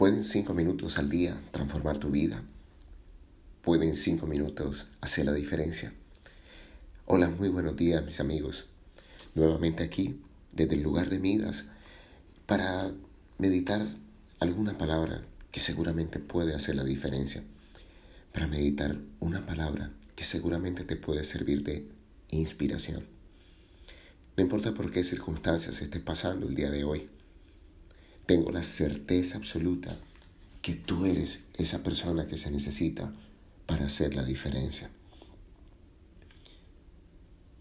¿Pueden cinco minutos al día transformar tu vida? ¿Pueden cinco minutos hacer la diferencia? Hola, muy buenos días mis amigos. Nuevamente aquí, desde el lugar de Midas, para meditar alguna palabra que seguramente puede hacer la diferencia. Para meditar una palabra que seguramente te puede servir de inspiración. No importa por qué circunstancias estés pasando el día de hoy tengo la certeza absoluta que tú eres esa persona que se necesita para hacer la diferencia.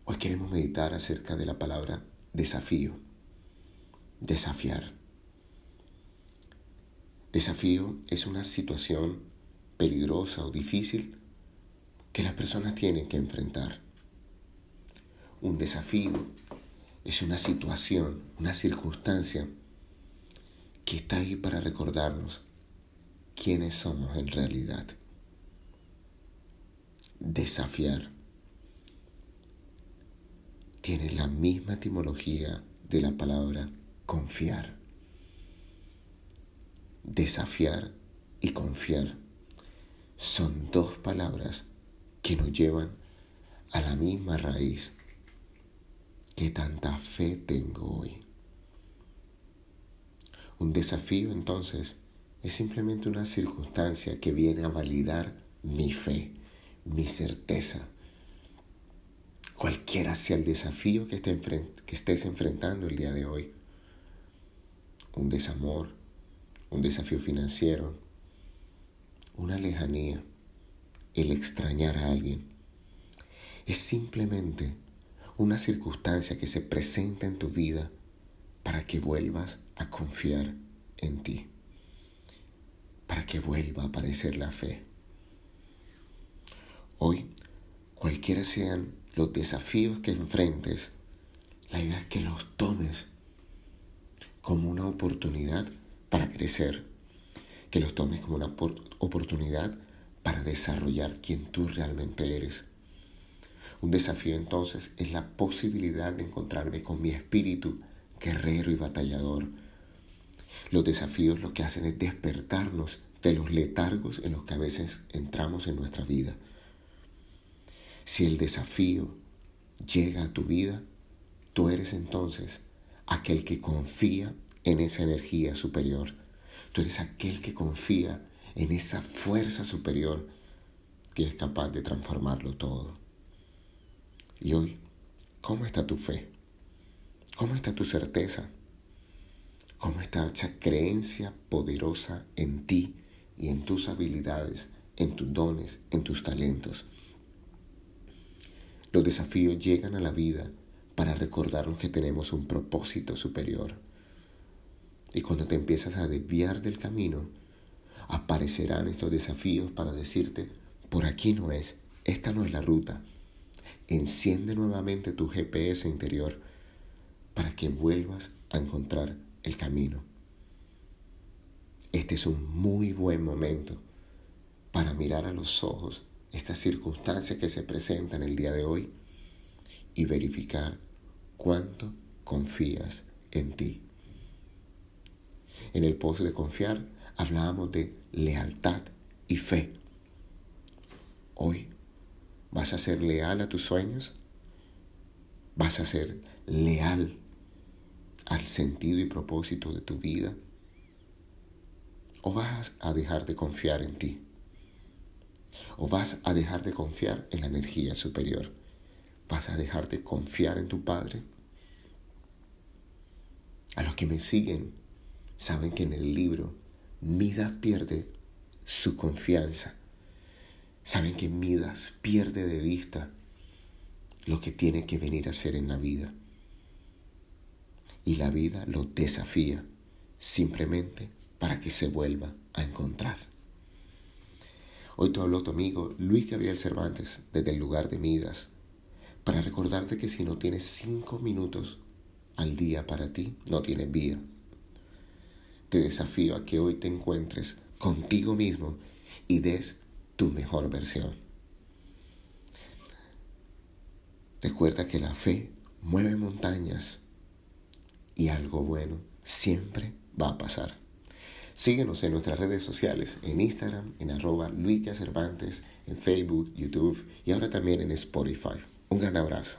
Hoy queremos meditar acerca de la palabra desafío, desafiar. Desafío es una situación peligrosa o difícil que las personas tienen que enfrentar. Un desafío es una situación, una circunstancia que está ahí para recordarnos quiénes somos en realidad. Desafiar tiene la misma etimología de la palabra confiar. Desafiar y confiar son dos palabras que nos llevan a la misma raíz que tanta fe tengo hoy. Un desafío entonces es simplemente una circunstancia que viene a validar mi fe, mi certeza. Cualquiera sea el desafío que, que estés enfrentando el día de hoy. Un desamor, un desafío financiero, una lejanía, el extrañar a alguien. Es simplemente una circunstancia que se presenta en tu vida para que vuelvas a confiar en ti, para que vuelva a aparecer la fe. Hoy, cualquiera sean los desafíos que enfrentes, la idea es que los tomes como una oportunidad para crecer, que los tomes como una oportunidad para desarrollar quien tú realmente eres. Un desafío entonces es la posibilidad de encontrarme con mi espíritu guerrero y batallador. Los desafíos lo que hacen es despertarnos de los letargos en los que a veces entramos en nuestra vida. Si el desafío llega a tu vida, tú eres entonces aquel que confía en esa energía superior. Tú eres aquel que confía en esa fuerza superior que es capaz de transformarlo todo. Y hoy, ¿cómo está tu fe? ¿Cómo está tu certeza? ¿Cómo está esa creencia poderosa en ti y en tus habilidades, en tus dones, en tus talentos? Los desafíos llegan a la vida para recordarnos que tenemos un propósito superior. Y cuando te empiezas a desviar del camino, aparecerán estos desafíos para decirte, por aquí no es, esta no es la ruta. Enciende nuevamente tu GPS interior para que vuelvas a encontrar el camino. Este es un muy buen momento para mirar a los ojos estas circunstancias que se presentan el día de hoy y verificar cuánto confías en ti. En el post de confiar hablábamos de lealtad y fe. Hoy vas a ser leal a tus sueños, vas a ser leal al sentido y propósito de tu vida? ¿O vas a dejar de confiar en ti? ¿O vas a dejar de confiar en la energía superior? ¿Vas a dejar de confiar en tu Padre? A los que me siguen saben que en el libro Midas pierde su confianza. Saben que Midas pierde de vista lo que tiene que venir a ser en la vida y la vida lo desafía simplemente para que se vuelva a encontrar. Hoy te habló tu amigo Luis Gabriel Cervantes desde el lugar de Midas para recordarte que si no tienes cinco minutos al día para ti, no tienes vida. Te desafío a que hoy te encuentres contigo mismo y des tu mejor versión. Recuerda que la fe mueve montañas y algo bueno siempre va a pasar. Síguenos en nuestras redes sociales, en Instagram, en arroba Luica Cervantes, en Facebook, YouTube y ahora también en Spotify. Un gran abrazo.